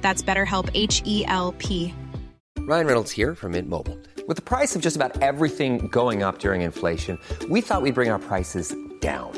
That's BetterHelp H E L P. Ryan Reynolds here from Mint Mobile. With the price of just about everything going up during inflation, we thought we'd bring our prices down.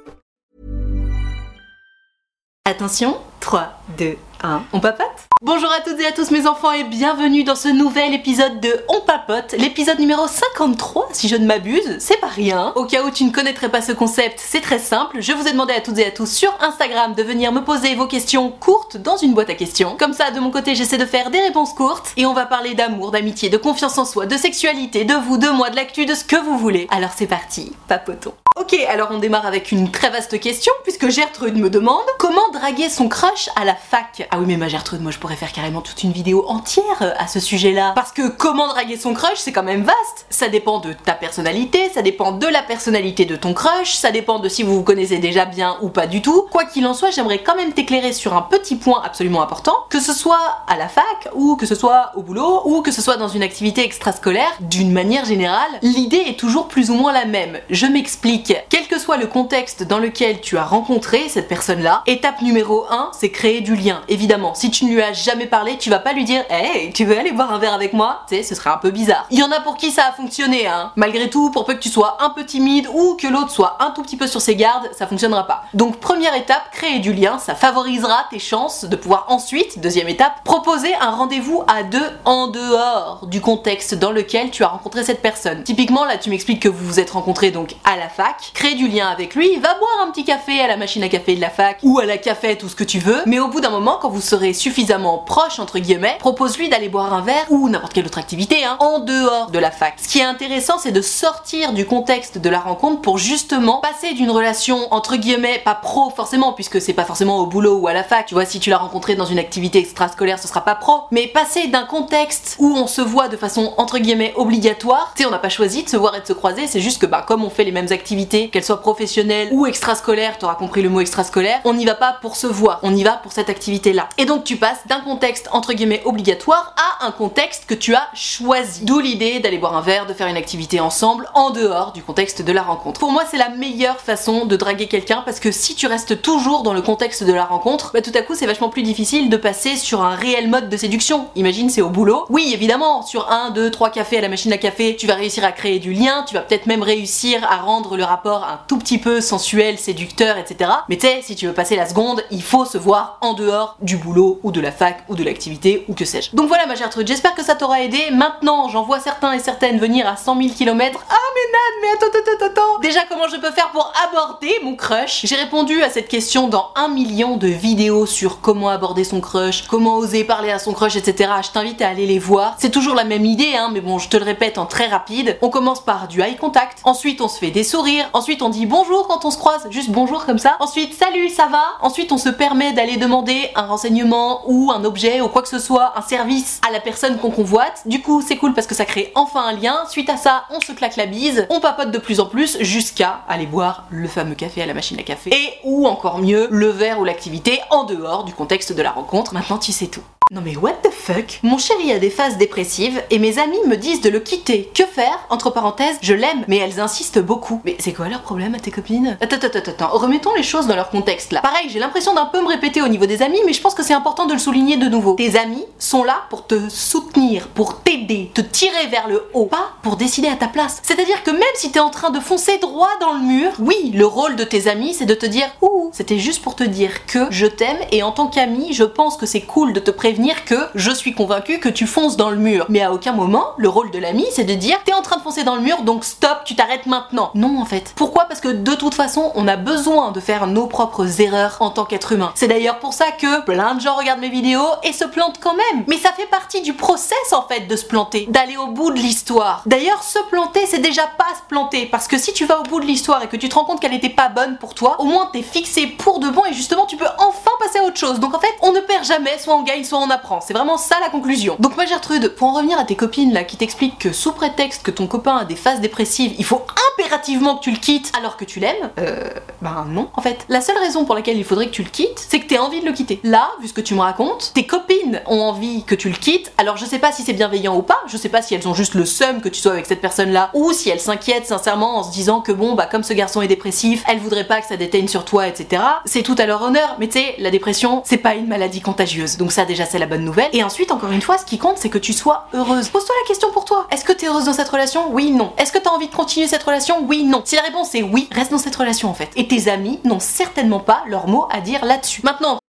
Attention, 3, 2, 1, on papote Bonjour à toutes et à tous mes enfants et bienvenue dans ce nouvel épisode de On papote, l'épisode numéro 53 si je ne m'abuse, c'est pas rien. Au cas où tu ne connaîtrais pas ce concept, c'est très simple, je vous ai demandé à toutes et à tous sur Instagram de venir me poser vos questions courtes dans une boîte à questions. Comme ça, de mon côté, j'essaie de faire des réponses courtes et on va parler d'amour, d'amitié, de confiance en soi, de sexualité, de vous, de moi, de l'actu, de ce que vous voulez. Alors c'est parti, papotons. Ok, alors on démarre avec une très vaste question puisque Gertrude me demande comment draguer son crush à la fac? Ah oui mais ma Gertrude, moi je pourrais faire carrément toute une vidéo entière euh, à ce sujet-là. Parce que comment draguer son crush, c'est quand même vaste. Ça dépend de ta personnalité, ça dépend de la personnalité de ton crush, ça dépend de si vous vous connaissez déjà bien ou pas du tout. Quoi qu'il en soit, j'aimerais quand même t'éclairer sur un petit point absolument important, que ce soit à la fac ou que ce soit au boulot ou que ce soit dans une activité extrascolaire, d'une manière générale, l'idée est toujours plus ou moins la même. Je m'explique. Quel que soit le contexte dans lequel tu as rencontré cette personne-là, étape numéro 1, c'est créer du lien. Évidemment, si tu ne lui as jamais parlé, tu vas pas lui dire Hey, tu veux aller boire un verre avec moi? Tu sais, ce serait un peu bizarre. Il y en a pour qui ça a fonctionné, hein. Malgré tout, pour peu que tu sois un peu timide ou que l'autre soit un tout petit peu sur ses gardes, ça fonctionnera pas. Donc, première étape, créer du lien, ça favorisera tes chances de pouvoir ensuite, deuxième étape, proposer un rendez-vous à deux en dehors du contexte dans lequel tu as rencontré cette personne. Typiquement, là, tu m'expliques que vous vous êtes rencontrés donc à la fac, crée du lien avec lui, va boire un petit café à la machine à café de la fac ou à la cafette ou ce que tu veux, mais au bout d'un moment, quand vous serez suffisamment proche entre guillemets, propose-lui d'aller boire un verre ou n'importe quelle autre activité hein, en dehors de la fac. Ce qui est intéressant, c'est de sortir du contexte de la rencontre pour justement passer d'une relation entre guillemets pas pro forcément puisque c'est pas forcément au boulot ou à la fac. Tu vois, si tu l'as rencontré dans une activité extrascolaire, ce sera pas pro, mais passer d'un contexte où on se voit de façon entre guillemets obligatoire, tu sais, on n'a pas choisi de se voir et de se croiser, c'est juste que bah comme on fait les mêmes activités, qu'elles soient professionnelles ou extrascolaires, t'auras compris le mot extrascolaire, on n'y va pas pour se voir, on y va pour cette activité-là. Et donc tu passes d'un contexte entre guillemets obligatoire à un contexte que tu as choisi. D'où l'idée d'aller boire un verre, de faire une activité ensemble en dehors du contexte de la rencontre. Pour moi, c'est la meilleure façon de draguer quelqu'un parce que si tu restes toujours dans le contexte de la rencontre, bah tout à coup c'est vachement plus difficile de passer sur un réel mode de séduction. Imagine c'est au boulot. Oui, évidemment, sur un, deux, trois cafés à la machine à café, tu vas réussir à créer du lien, tu vas peut-être même réussir à rendre le rapport un tout petit peu sensuel, séducteur, etc. Mais tu sais, si tu veux passer la seconde, il faut se voir en dehors du boulot ou de la fac ou de l'activité ou que sais-je. Donc voilà ma Gertrude, j'espère que ça t'aura aidé. Maintenant, j'en vois certains et certaines venir à 100 000 km. Ah mais Nan, mais attends, attends, attends. Déjà, comment je peux faire pour aborder mon crush? J'ai répondu à cette question dans un million de vidéos sur comment aborder son crush, comment oser parler à son crush, etc. Je t'invite à aller les voir. C'est toujours la même idée, hein, mais bon, je te le répète en très rapide. On commence par du eye contact. Ensuite, on se fait des sourires Ensuite, on dit bonjour quand on se croise, juste bonjour comme ça. Ensuite, salut, ça va? Ensuite, on se permet d'aller demander un renseignement ou un objet ou quoi que ce soit, un service à la personne qu'on convoite. Du coup, c'est cool parce que ça crée enfin un lien. Suite à ça, on se claque la bise, on papote de plus en plus jusqu'à aller boire le fameux café à la machine à café et ou encore mieux, le verre ou l'activité en dehors du contexte de la rencontre. Maintenant, tu sais tout. Non mais what the fuck? Mon chéri a des phases dépressives et mes amis me disent de le quitter. Que faire? Entre parenthèses, je l'aime, mais elles insistent beaucoup. Mais c'est quoi leur problème à tes copines? Attends, attends, attends, remettons les choses dans leur contexte là. Pareil, j'ai l'impression d'un peu me répéter au niveau des amis, mais je pense que c'est important de le souligner de nouveau. Tes amis sont là pour te soutenir, pour t'aider, te tirer vers le haut, pas pour décider à ta place. C'est-à-dire que même si t'es en train de foncer droit dans le mur, oui, le rôle de tes amis c'est de te dire ouh, c'était juste pour te dire que je t'aime et en tant qu'ami, je pense que c'est cool de te prévenir que je suis convaincu que tu fonces dans le mur. Mais à aucun moment, le rôle de l'ami, c'est de dire t'es en train de foncer dans le mur, donc stop, tu t'arrêtes maintenant. Non, en fait. Pourquoi? Parce que de toute façon, on a besoin de faire nos propres erreurs en tant qu'être humain. C'est d'ailleurs pour ça que plein de gens regardent mes vidéos et se plantent quand même. Mais ça fait partie du process en fait de se planter, d'aller au bout de l'histoire. D'ailleurs, se planter, c'est déjà pas se planter. Parce que si tu vas au bout de l'histoire et que tu te rends compte qu'elle était pas bonne pour toi, au moins t'es fixé pour de bon et justement tu peux enfin passer à autre chose. Donc en fait, on ne perd jamais, soit on gagne, soit on apprend. C'est vraiment ça la conclusion. Donc moi Gertrude, pour en revenir à tes copines là qui t'expliquent que sous prétexte que ton copain a des phases dépressives, il faut impérativement que tu le quittes alors que tu l'aimes, euh, ben non en fait. La seule raison pour laquelle il faudrait que tu le quittes, c'est que t'aies envie de le quitter. Là, vu ce que tu me racontes, tes copines ont envie que tu le quittes, alors je sais pas si c'est bienveillant ou pas, je sais pas si elles ont juste le seum que tu sois avec cette personne là, ou si elles s'inquiètent sincèrement en se disant que bon bah comme ce garçon est dépressif, elle voudrait pas que ça déteigne sur toi, etc. C'est tout à leur honneur, mais tu sais, la dépression, c'est pas une maladie contagieuse, donc ça déjà c'est bonne nouvelle. Et ensuite, encore une fois, ce qui compte, c'est que tu sois heureuse. Pose-toi la question pour toi. Est-ce que t'es heureuse dans cette relation? Oui, non. Est-ce que t'as envie de continuer cette relation? Oui, non. Si la réponse est oui, reste dans cette relation en fait. Et tes amis n'ont certainement pas leur mot à dire là-dessus. Maintenant,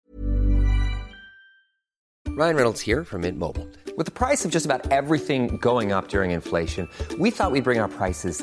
Ryan Reynolds here from Mint Mobile. With the price of just about everything going up during inflation, we thought we'd bring our prices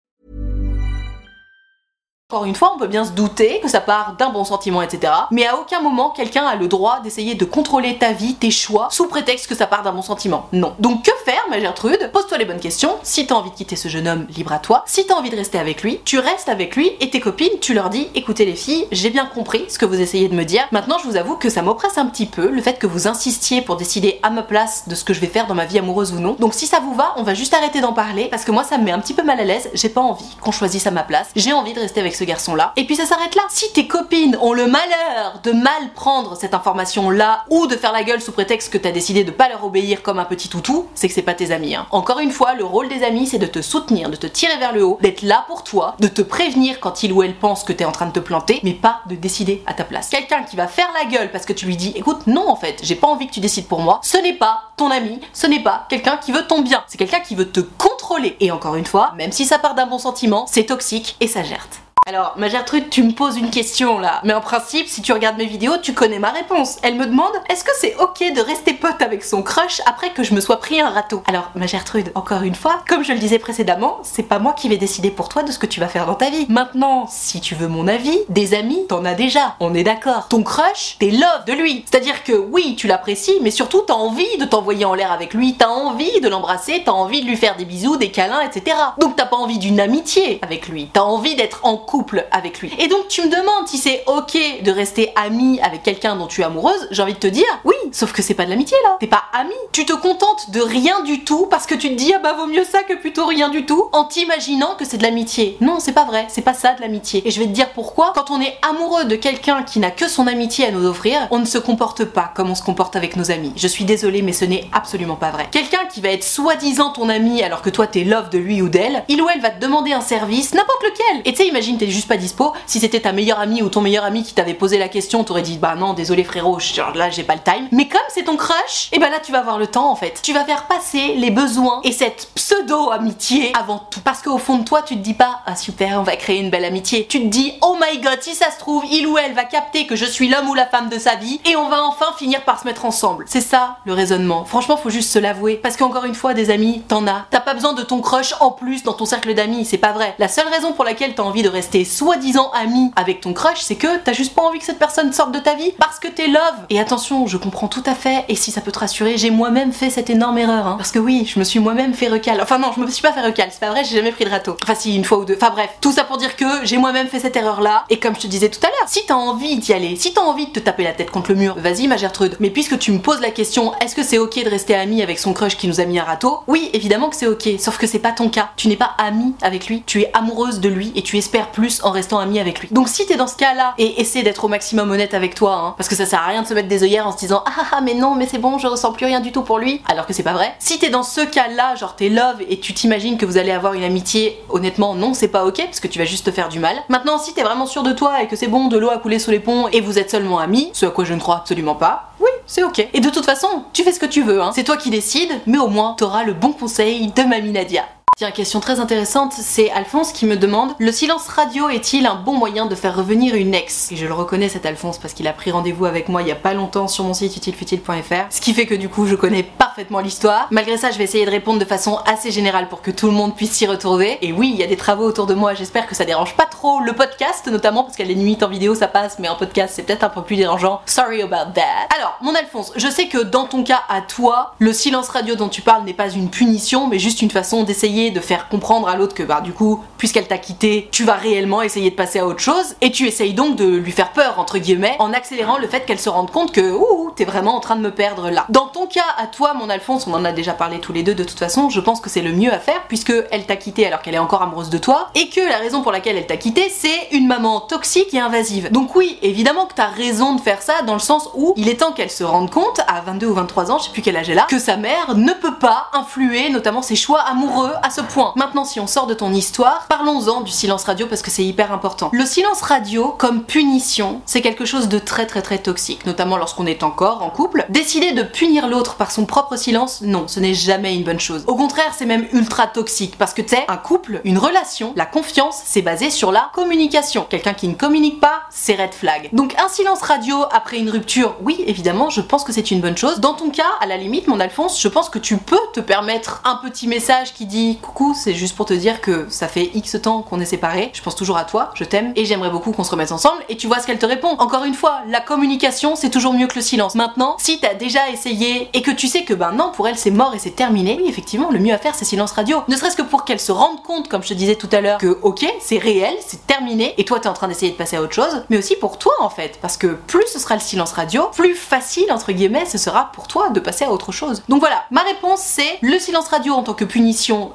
Encore une fois, on peut bien se douter que ça part d'un bon sentiment, etc. Mais à aucun moment, quelqu'un a le droit d'essayer de contrôler ta vie, tes choix, sous prétexte que ça part d'un bon sentiment. Non. Donc que faire, ma Gertrude Pose-toi les bonnes questions. Si t'as envie de quitter ce jeune homme, libre à toi. Si t'as envie de rester avec lui, tu restes avec lui et tes copines, tu leur dis écoutez les filles, j'ai bien compris ce que vous essayez de me dire. Maintenant, je vous avoue que ça m'oppresse un petit peu le fait que vous insistiez pour décider à ma place de ce que je vais faire dans ma vie amoureuse ou non. Donc si ça vous va, on va juste arrêter d'en parler parce que moi ça me met un petit peu mal à l'aise. J'ai pas envie qu'on choisisse à ma place. J'ai envie de rester avec ce garçon-là. Et puis ça s'arrête là. Si tes copines ont le malheur de mal prendre cette information-là ou de faire la gueule sous prétexte que t'as décidé de pas leur obéir comme un petit toutou, c'est que c'est pas tes amis. hein. Encore une fois, le rôle des amis, c'est de te soutenir, de te tirer vers le haut, d'être là pour toi, de te prévenir quand il ou elle pense que t'es en train de te planter, mais pas de décider à ta place. Quelqu'un qui va faire la gueule parce que tu lui dis écoute, non en fait, j'ai pas envie que tu décides pour moi, ce n'est pas ton ami, ce n'est pas quelqu'un qui veut ton bien, c'est quelqu'un qui veut te contrôler. Et encore une fois, même si ça part d'un bon sentiment, c'est toxique et ça gerte. Alors, ma Gertrude, tu me poses une question là, mais en principe, si tu regardes mes vidéos, tu connais ma réponse. Elle me demande est-ce que c'est ok de rester pote avec son crush après que je me sois pris un râteau? Alors, ma Gertrude, encore une fois, comme je le disais précédemment, c'est pas moi qui vais décider pour toi de ce que tu vas faire dans ta vie. Maintenant, si tu veux mon avis, des amis, t'en as déjà, on est d'accord. Ton crush, t'es love de lui. C'est-à-dire que oui, tu l'apprécies, mais surtout t'as envie de t'envoyer en l'air avec lui, t'as envie de l'embrasser, t'as envie de lui faire des bisous, des câlins, etc. Donc t'as pas envie d'une amitié avec lui, t'as envie d'être en couple avec lui. Et donc tu me demandes si c'est ok de rester amie avec quelqu'un dont tu es amoureuse, j'ai envie de te dire oui, sauf que c'est pas de l'amitié là. T'es pas amie. Tu te contentes de rien du tout parce que tu te dis ah bah vaut mieux ça que plutôt rien du tout en t'imaginant que c'est de l'amitié. Non, c'est pas vrai, c'est pas ça de l'amitié. Et je vais te dire pourquoi. Quand on est amoureux de quelqu'un qui n'a que son amitié à nous offrir, on ne se comporte pas comme on se comporte avec nos amis. Je suis désolée, mais ce n'est absolument pas vrai. Quelqu'un qui va être soi-disant ton ami alors que toi t'es love de lui ou d'elle, il ou elle va te demander un service, n'importe lequel. Et tu sais, imagine juste pas dispo. Si c'était ta meilleure amie ou ton meilleur ami qui t'avait posé la question, t'aurais dit bah non, désolé frérot, là j'ai pas le time. Mais comme c'est ton crush, et bah là tu vas avoir le temps en fait. Tu vas faire passer les besoins et cette pseudo amitié avant tout. Parce qu'au fond de toi, tu te dis pas ah super, on va créer une belle amitié. Tu te dis oh my god, si ça se trouve, il ou elle va capter que je suis l'homme ou la femme de sa vie et on va enfin finir par se mettre ensemble. C'est ça le raisonnement. Franchement, faut juste se l'avouer. Parce qu'encore une fois, des amis, t'en as. T'as pas besoin de ton crush en plus dans ton cercle d'amis, c'est pas vrai. La seule raison pour laquelle t'as envie de rester soi-disant ami avec ton crush, c'est que t'as juste pas envie que cette personne sorte de ta vie parce que t'es love. Et attention, je comprends tout à fait, et si ça peut te rassurer, j'ai moi-même fait cette énorme erreur. Hein. Parce que oui, je me suis moi-même fait recal. Enfin non, je me suis pas fait recal, c'est pas vrai, j'ai jamais pris de râteau. Enfin si, une fois ou deux. Enfin bref, tout ça pour dire que j'ai moi-même fait cette erreur-là, et comme je te disais tout à l'heure, si t'as envie d'y aller, si t'as envie de te taper la tête contre le mur, vas-y ma Gertrude. Mais puisque tu me poses la question, est-ce que c'est ok de rester ami avec son crush qui nous a mis un râteau? Oui, évidemment que c'est ok, sauf que c'est pas ton cas. Tu n'es pas ami avec lui, tu es amoureuse de lui et tu espères en restant ami avec lui. Donc si t'es dans ce cas-là et essaie d'être au maximum honnête avec toi, hein, parce que ça sert à rien de se mettre des œillères en se disant ah, ah ah mais non mais c'est bon je ressens plus rien du tout pour lui, alors que c'est pas vrai. Si t'es dans ce cas-là, genre t'es love et tu t'imagines que vous allez avoir une amitié, honnêtement non c'est pas ok parce que tu vas juste te faire du mal. Maintenant si t'es vraiment sûr de toi et que c'est bon de l'eau à couler sous les ponts et vous êtes seulement amis, ce à quoi je ne crois absolument pas, oui c'est ok. Et de toute façon tu fais ce que tu veux, hein. c'est toi qui décides, mais au moins t'auras le bon conseil de Mamie Nadia. Tiens, question très intéressante, c'est Alphonse qui me demande Le silence radio est-il un bon moyen de faire revenir une ex? Et je le reconnais cet Alphonse parce qu'il a pris rendez-vous avec moi il y a pas longtemps sur mon site utilefutile.fr. Ce qui fait que du coup je connais parfaitement l'histoire. Malgré ça, je vais essayer de répondre de façon assez générale pour que tout le monde puisse s'y retrouver. Et oui, il y a des travaux autour de moi, j'espère que ça dérange pas trop le podcast, notamment parce qu'à les nuits en vidéo ça passe, mais en podcast c'est peut-être un peu plus dérangeant. Sorry about that. Alors, mon Alphonse, je sais que dans ton cas à toi, le silence radio dont tu parles n'est pas une punition, mais juste une façon d'essayer de faire comprendre à l'autre que bah du coup, puisqu'elle t'a quitté, tu vas réellement essayer de passer à autre chose et tu essayes donc de lui faire peur entre guillemets en accélérant le fait qu'elle se rende compte que ouh, t'es vraiment en train de me perdre là. Dans ton cas à toi, mon Alphonse, on en a déjà parlé tous les deux de toute façon, je pense que c'est le mieux à faire puisque elle t'a quitté alors qu'elle est encore amoureuse de toi et que la raison pour laquelle elle t'a quitté, c'est une maman toxique et invasive. Donc oui, évidemment que t'as raison de faire ça dans le sens où il est temps qu'elle se rende compte à 22 ou 23 ans, je sais plus quel âge elle a, que sa mère ne peut pas influer notamment ses choix amoureux ce point. Maintenant, si on sort de ton histoire, parlons-en du silence radio parce que c'est hyper important. Le silence radio, comme punition, c'est quelque chose de très très très toxique, notamment lorsqu'on est encore en couple. Décider de punir l'autre par son propre silence, non, ce n'est jamais une bonne chose. Au contraire, c'est même ultra toxique parce que tu sais, un couple, une relation, la confiance, c'est basé sur la communication. Quelqu'un qui ne communique pas, c'est red flag. Donc un silence radio après une rupture, oui, évidemment, je pense que c'est une bonne chose. Dans ton cas, à la limite, mon Alphonse, je pense que tu peux te permettre un petit message qui dit coucou, c'est juste pour te dire que ça fait X temps qu'on est séparés, je pense toujours à toi, je t'aime et j'aimerais beaucoup qu'on se remette ensemble et tu vois ce qu'elle te répond. Encore une fois, la communication c'est toujours mieux que le silence. Maintenant, si t'as déjà essayé et que tu sais que ben non, pour elle c'est mort et c'est terminé, oui effectivement, le mieux à faire c'est silence radio. Ne serait-ce que pour qu'elle se rende compte, comme je te disais tout à l'heure, que ok, c'est réel, c'est terminé et toi t'es en train d'essayer de passer à autre chose, mais aussi pour toi en fait, parce que plus ce sera le silence radio, plus facile entre guillemets ce sera pour toi de passer à autre chose. Donc voilà, ma réponse c'est le silence radio en tant que punition,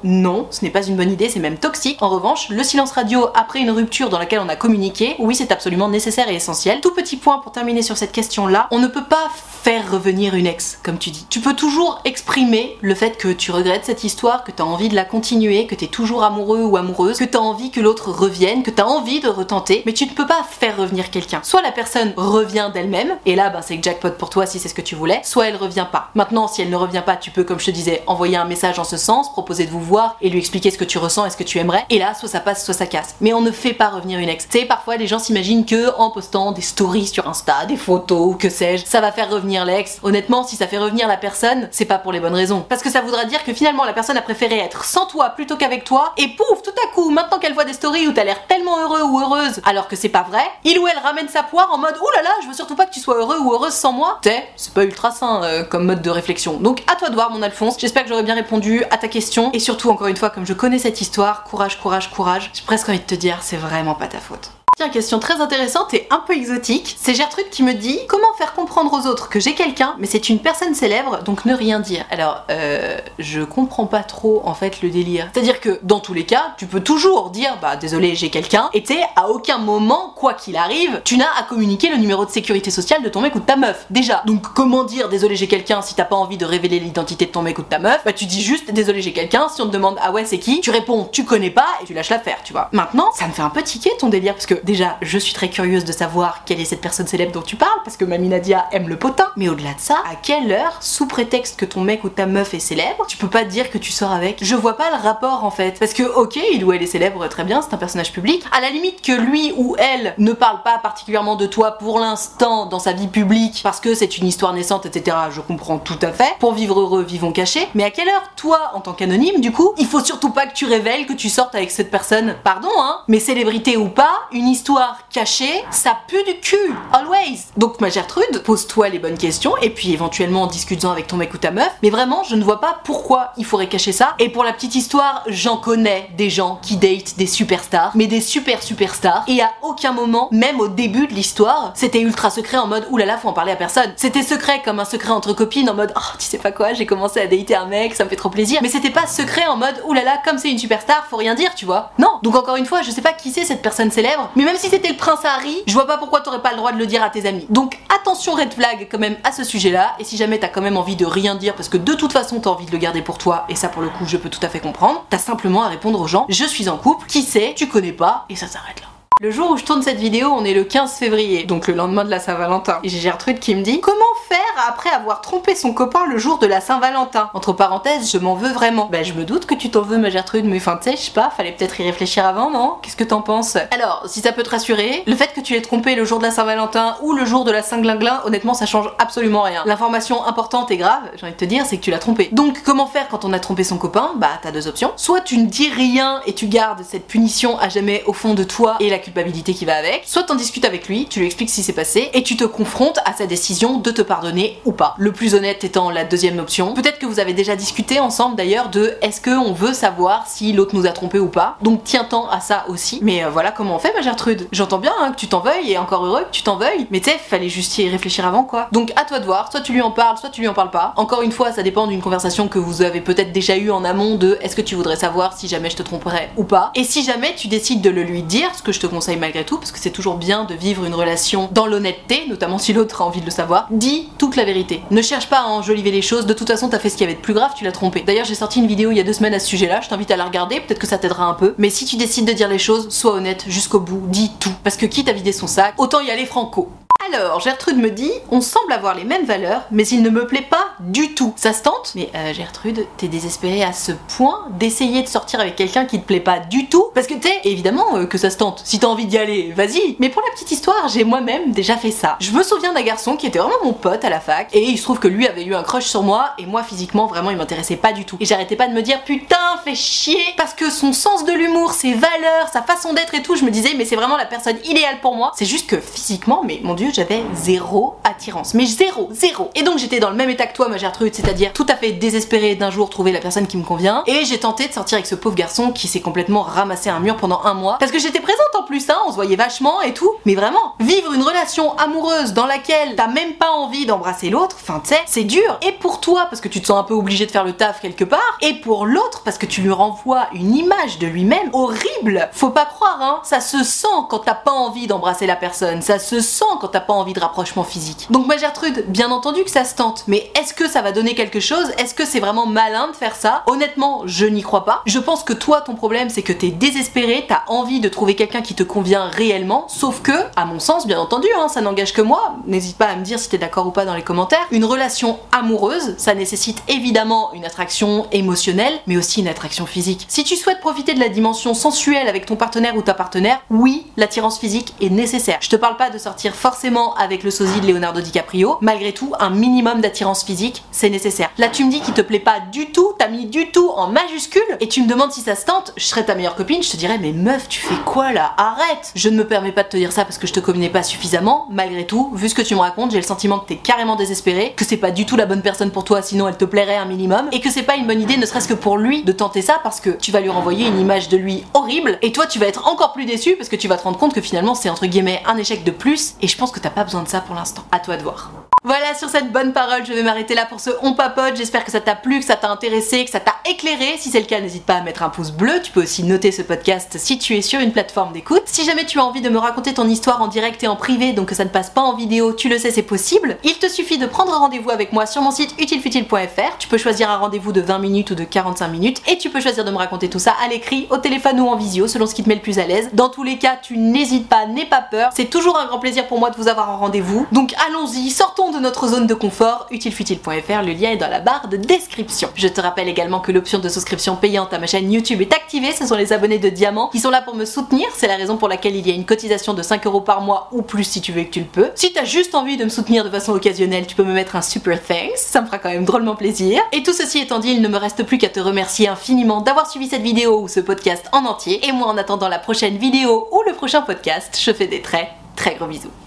ce n'est pas une bonne idée, c'est même toxique. En revanche, le silence radio après une rupture dans laquelle on a communiqué, oui, c'est absolument nécessaire et essentiel. Tout petit point pour terminer sur cette question-là, on ne peut pas faire revenir une ex, comme tu dis. Tu peux toujours exprimer le fait que tu regrettes cette histoire, que tu as envie de la continuer, que tu es toujours amoureux ou amoureuse, que tu as envie que l'autre revienne, que tu as envie de retenter, mais tu ne peux pas faire revenir quelqu'un. Soit la personne revient d'elle-même, et là, ben, c'est jackpot pour toi si c'est ce que tu voulais, soit elle revient pas. Maintenant, si elle ne revient pas, tu peux, comme je te disais, envoyer un message en ce sens, proposer de vous voir et lui expliquer ce que tu ressens et ce que tu aimerais. Et là, soit ça passe, soit ça casse. Mais on ne fait pas revenir une ex. Tu sais, parfois les gens s'imaginent que en postant des stories sur Insta, des photos, ou que sais-je, ça va faire revenir l'ex. Honnêtement, si ça fait revenir la personne, c'est pas pour les bonnes raisons. Parce que ça voudra dire que finalement la personne a préféré être sans toi plutôt qu'avec toi, et pouf, tout à coup, maintenant qu'elle voit des stories où t'as l'air tellement heureux ou heureuse, alors que c'est pas vrai, il ou elle ramène sa poire en mode là, je veux surtout pas que tu sois heureux ou heureuse sans moi. T'es, c'est pas ultra sain euh, comme mode de réflexion. Donc à toi de voir, mon Alphonse. J'espère que j'aurais bien répondu à ta question, et surtout encore une fois, comme je connais cette histoire, courage, courage, courage, j'ai presque envie de te dire, c'est vraiment pas ta faute. Tiens, question très intéressante et un peu exotique. C'est Gertrude qui me dit comment faire comprendre aux autres que j'ai quelqu'un, mais c'est une personne célèbre, donc ne rien dire? Alors, euh, je comprends pas trop en fait le délire. C'est-à-dire que dans tous les cas, tu peux toujours dire bah désolé, j'ai quelqu'un, et t'es à aucun moment, quoi qu'il arrive, tu n'as à communiquer le numéro de sécurité sociale de ton mec ou de ta meuf. Déjà. Donc comment dire désolé, j'ai quelqu'un si t'as pas envie de révéler l'identité de ton mec ou de ta meuf? Bah tu dis juste désolé, j'ai quelqu'un. Si on te demande ah ouais, c'est qui? Tu réponds tu connais pas et tu lâches l'affaire, tu vois. Maintenant, ça me fait un peu tiquer ton délire parce que déjà, je suis très curieuse de savoir quelle est cette personne célèbre dont tu parles, parce que Mamie Nadia aime le potin. Mais au-delà de ça, à quelle heure, sous prétexte que ton mec ou ta meuf est célèbre, tu peux pas dire que tu sors avec? Je vois pas le rapport en fait. Parce que, ok, il ou elle est célèbre, très bien, c'est un personnage public. À la limite que lui ou elle ne parle pas particulièrement de toi pour l'instant dans sa vie publique, parce que c'est une histoire naissante, etc., je comprends tout à fait. Pour vivre heureux, vivons cachés. Mais à quelle heure, toi, en tant qu'anonyme, du coup, il faut surtout pas que tu révèles que tu sortes avec cette personne? Pardon, hein Mais célébrité ou pas, une histoire caché, ça pue du cul, always. Donc ma Gertrude, pose-toi les bonnes questions et puis éventuellement en discutant avec ton mec ou ta meuf. Mais vraiment, je ne vois pas pourquoi il faudrait cacher ça. Et pour la petite histoire, j'en connais des gens qui datent des superstars, mais des super superstars. Et à aucun moment, même au début de l'histoire, c'était ultra secret en mode oulala, faut en parler à personne. C'était secret comme un secret entre copines en mode oh tu sais pas quoi, j'ai commencé à dater un mec, ça me fait trop plaisir. Mais c'était pas secret en mode oulala, comme c'est une superstar, faut rien dire, tu vois. Non. Donc encore une fois, je sais pas qui c'est cette personne célèbre, mais même si c'était le prince Harry, je vois pas pourquoi t'aurais pas le droit de le dire à tes amis. Donc attention red flag quand même à ce sujet-là, et si jamais t'as quand même envie de rien dire parce que de toute façon t'as envie de le garder pour toi, et ça pour le coup je peux tout à fait comprendre, t'as simplement à répondre aux gens, je suis en couple, qui sait, tu connais pas, et ça s'arrête là. Le jour où je tourne cette vidéo, on est le 15 février, donc le lendemain de la Saint-Valentin. Et j'ai Gertrude qui me dit Comment faire après avoir trompé son copain le jour de la Saint-Valentin? Entre parenthèses, je m'en veux vraiment. Bah, je me doute que tu t'en veux, ma Gertrude, mais enfin, tu sais, je sais pas, fallait peut-être y réfléchir avant, non? Qu'est-ce que t'en penses? Alors, si ça peut te rassurer, le fait que tu l'aies trompé le jour de la Saint-Valentin ou le jour de la Saint-Glinglin, honnêtement, ça change absolument rien. L'information importante et grave, j'ai envie de te dire, c'est que tu l'as trompé. Donc, comment faire quand on a trompé son copain? Bah, t'as deux options. Soit tu ne dis rien et tu gardes cette punition à jamais au fond de toi et la culpabilité qui va avec soit t'en discutes avec lui, tu lui expliques ce qui s'est passé et tu te confrontes à sa décision de te pardonner ou pas. Le plus honnête étant la deuxième option. Peut-être que vous avez déjà discuté ensemble d'ailleurs de est-ce qu'on veut savoir si l'autre nous a trompé ou pas. Donc tiens-t'en à ça aussi. Mais euh, voilà comment on fait ma Gertrude. J'entends bien hein, que tu t'en veuilles et encore heureux que tu t'en veuilles. Mais tu sais, fallait juste y réfléchir avant quoi. Donc à toi de voir, soit tu lui en parles, soit tu lui en parles pas. Encore une fois, ça dépend d'une conversation que vous avez peut-être déjà eu en amont de est-ce que tu voudrais savoir si jamais je te tromperais ou pas. Et si jamais tu décides de le lui dire, ce que je te conseille malgré tout, parce que c'est toujours bien de vivre une relation dans l'honnêteté, notamment si l'autre a envie de le savoir, dis toute la vérité. Ne cherche pas à enjoliver les choses, de toute façon t'as fait ce qu'il y avait de plus grave, tu l'as trompé. D'ailleurs j'ai sorti une vidéo il y a deux semaines à ce sujet-là, je t'invite à la regarder, peut-être que ça t'aidera un peu. Mais si tu décides de dire les choses, sois honnête jusqu'au bout, dis tout. Parce que quitte à vider son sac, autant y aller franco. Alors, Gertrude me dit, on semble avoir les mêmes valeurs, mais il ne me plaît pas du tout. Ça se tente Mais euh, Gertrude, t'es désespérée à ce point d'essayer de sortir avec quelqu'un qui te plaît pas du tout? Parce que t'es, évidemment euh, que ça se tente. Si t'as envie d'y aller, vas-y. Mais pour la petite histoire, j'ai moi-même déjà fait ça. Je me souviens d'un garçon qui était vraiment mon pote à la fac, et il se trouve que lui avait eu un crush sur moi, et moi physiquement, vraiment, il m'intéressait pas du tout. Et j'arrêtais pas de me dire, putain, fais chier Parce que son sens de l'humour, ses valeurs, sa façon d'être et tout, je me disais, mais c'est vraiment la personne idéale pour moi. C'est juste que physiquement, mais mon dieu, j'avais zéro attirance. Mais zéro, zéro. Et donc j'étais dans le même état que toi, ma Gertrude, c'est-à-dire tout à fait désespérée d'un jour trouver la personne qui me convient. Et j'ai tenté de sortir avec ce pauvre garçon qui s'est complètement ramassé un mur pendant un mois. Parce que j'étais présente en plus, hein, on se voyait vachement et tout. Mais vraiment, vivre une relation amoureuse dans laquelle t'as même pas envie d'embrasser l'autre, enfin tu sais, c'est dur. Et pour toi, parce que tu te sens un peu obligé de faire le taf quelque part. Et pour l'autre, parce que tu lui renvoies une image de lui-même horrible. Faut pas croire, hein, ça se sent quand t'as pas envie d'embrasser la personne. Ça se sent quand t'as pas envie de rapprochement physique. Donc ma Gertrude, bien entendu que ça se tente, mais est-ce que ça va donner quelque chose? Est-ce que c'est vraiment malin de faire ça? Honnêtement, je n'y crois pas. Je pense que toi, ton problème, c'est que t'es désespéré, t'as envie de trouver quelqu'un qui te convient réellement, sauf que, à mon sens, bien entendu, hein, ça n'engage que moi, n'hésite pas à me dire si t'es d'accord ou pas dans les commentaires, une relation amoureuse, ça nécessite évidemment une attraction émotionnelle, mais aussi une attraction physique. Si tu souhaites profiter de la dimension sensuelle avec ton partenaire ou ta partenaire, oui, l'attirance physique est nécessaire. Je te parle pas de sortir forcément avec le sosie de Leonardo DiCaprio, malgré tout, un minimum d'attirance physique, c'est nécessaire. Là, tu me dis qu'il te plaît pas du tout, t'as mis du tout en majuscule, et tu me demandes si ça se tente, je serais ta meilleure copine, je te dirais, mais meuf, tu fais quoi là? Arrête! Je ne me permets pas de te dire ça parce que je te connais pas suffisamment, malgré tout, vu ce que tu me racontes, j'ai le sentiment que t'es carrément désespéré, que c'est pas du tout la bonne personne pour toi, sinon elle te plairait un minimum, et que c'est pas une bonne idée, ne serait-ce que pour lui, de tenter ça parce que tu vas lui renvoyer une image de lui horrible, et toi tu vas être encore plus déçu parce que tu vas te rendre compte que finalement c'est entre guillemets un échec de plus, et je pense que t'as pas besoin de ça pour l'instant. À toi de voir. Voilà, sur cette bonne parole, je vais m'arrêter là pour ce On Papote. J'espère que ça t'a plu, que ça t'a intéressé, que ça t'a éclairé. Si c'est le cas, n'hésite pas à mettre un pouce bleu. Tu peux aussi noter ce podcast si tu es sur une plateforme d'écoute. Si jamais tu as envie de me raconter ton histoire en direct et en privé, donc que ça ne passe pas en vidéo, tu le sais, c'est possible. Il te suffit de prendre rendez-vous avec moi sur mon site utilefutile.fr. Tu peux choisir un rendez-vous de 20 minutes ou de 45 minutes et tu peux choisir de me raconter tout ça à l'écrit, au téléphone ou en visio, selon ce qui te met le plus à l'aise. Dans tous les cas, tu n'hésites pas, n'aie pas peur. C'est toujours un grand plaisir pour moi de vous avoir en rendez-vous. Donc allons-y, sortons de notre zone de confort. Utilefutile.fr, le lien est dans la barre de description. Je te rappelle également que l'option de souscription payante à ma chaîne YouTube est activée. Ce sont les abonnés de Diamant qui sont là pour me soutenir. C'est la raison pour laquelle il y a une cotisation de 5 euros par mois ou plus si tu veux que tu le peux. Si t'as juste envie de me soutenir de façon occasionnelle, tu peux me mettre un super thanks. Ça me fera quand même drôlement plaisir. Et tout ceci étant dit, il ne me reste plus qu'à te remercier infiniment d'avoir suivi cette vidéo ou ce podcast en entier. Et moi, en attendant la prochaine vidéo ou le prochain podcast, je fais des très très gros bisous.